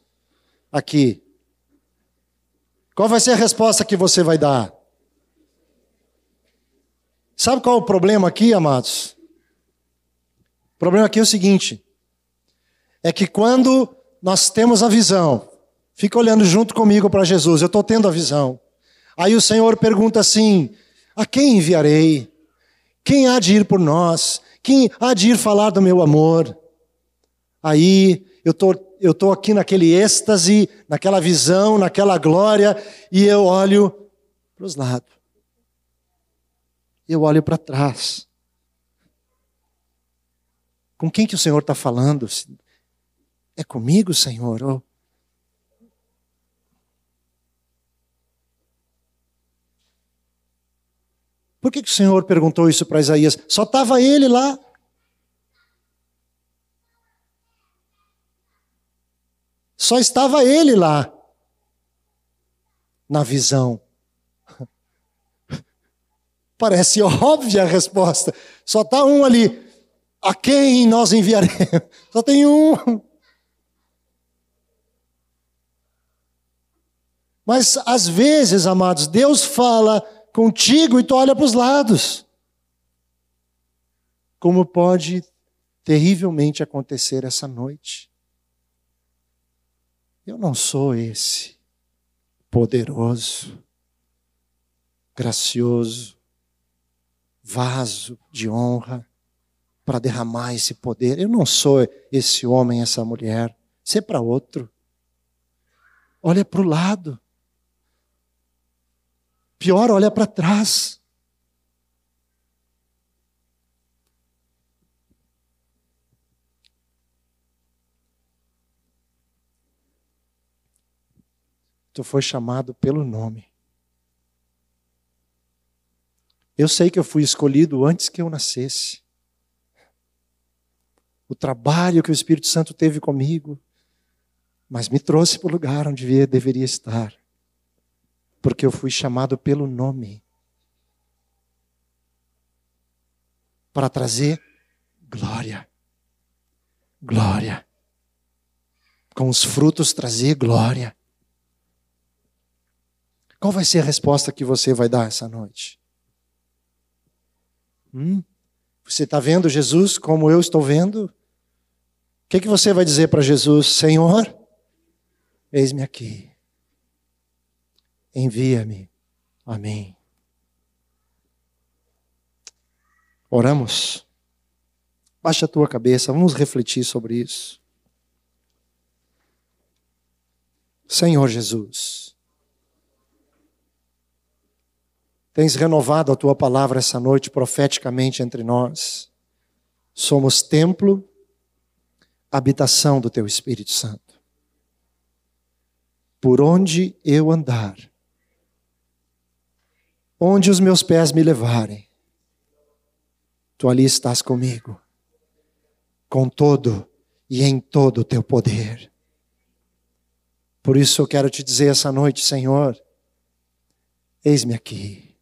aqui. Qual vai ser a resposta que você vai dar? Sabe qual é o problema aqui, amados? O problema aqui é o seguinte: é que quando nós temos a visão, fica olhando junto comigo para Jesus, eu estou tendo a visão. Aí o Senhor pergunta assim: a quem enviarei? Quem há de ir por nós? Quem há de ir falar do meu amor? Aí eu tô, estou tô aqui naquele êxtase, naquela visão, naquela glória, e eu olho para os lados eu olho para trás. Com quem que o Senhor está falando? É comigo, Senhor? Ou... Por que, que o Senhor perguntou isso para Isaías? Só estava ele lá. Só estava ele lá, na visão. Parece óbvia a resposta. Só está um ali. A quem nós enviaremos? Só tem um. Mas às vezes, amados, Deus fala contigo e tu olha para os lados. Como pode terrivelmente acontecer essa noite. Eu não sou esse poderoso, gracioso, vaso de honra para derramar esse poder. Eu não sou esse homem, essa mulher. Isso é para outro. Olha para o lado. Pior, olha para trás. Tu foi chamado pelo nome. Eu sei que eu fui escolhido antes que eu nascesse. O trabalho que o Espírito Santo teve comigo, mas me trouxe para o lugar onde deveria estar, porque eu fui chamado pelo nome para trazer glória. Glória. Com os frutos trazer glória. Qual vai ser a resposta que você vai dar essa noite? Hum? Você está vendo Jesus como eu estou vendo? O que, que você vai dizer para Jesus? Senhor, eis-me aqui. Envia-me. Amém. Oramos. Baixa a tua cabeça, vamos refletir sobre isso. Senhor Jesus, Tens renovado a tua palavra essa noite profeticamente entre nós. Somos templo, habitação do teu Espírito Santo. Por onde eu andar, onde os meus pés me levarem, tu ali estás comigo, com todo e em todo o teu poder. Por isso eu quero te dizer essa noite, Senhor, eis-me aqui.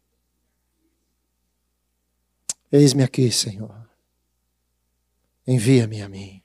Eis-me aqui, Senhor. Envia-me a mim.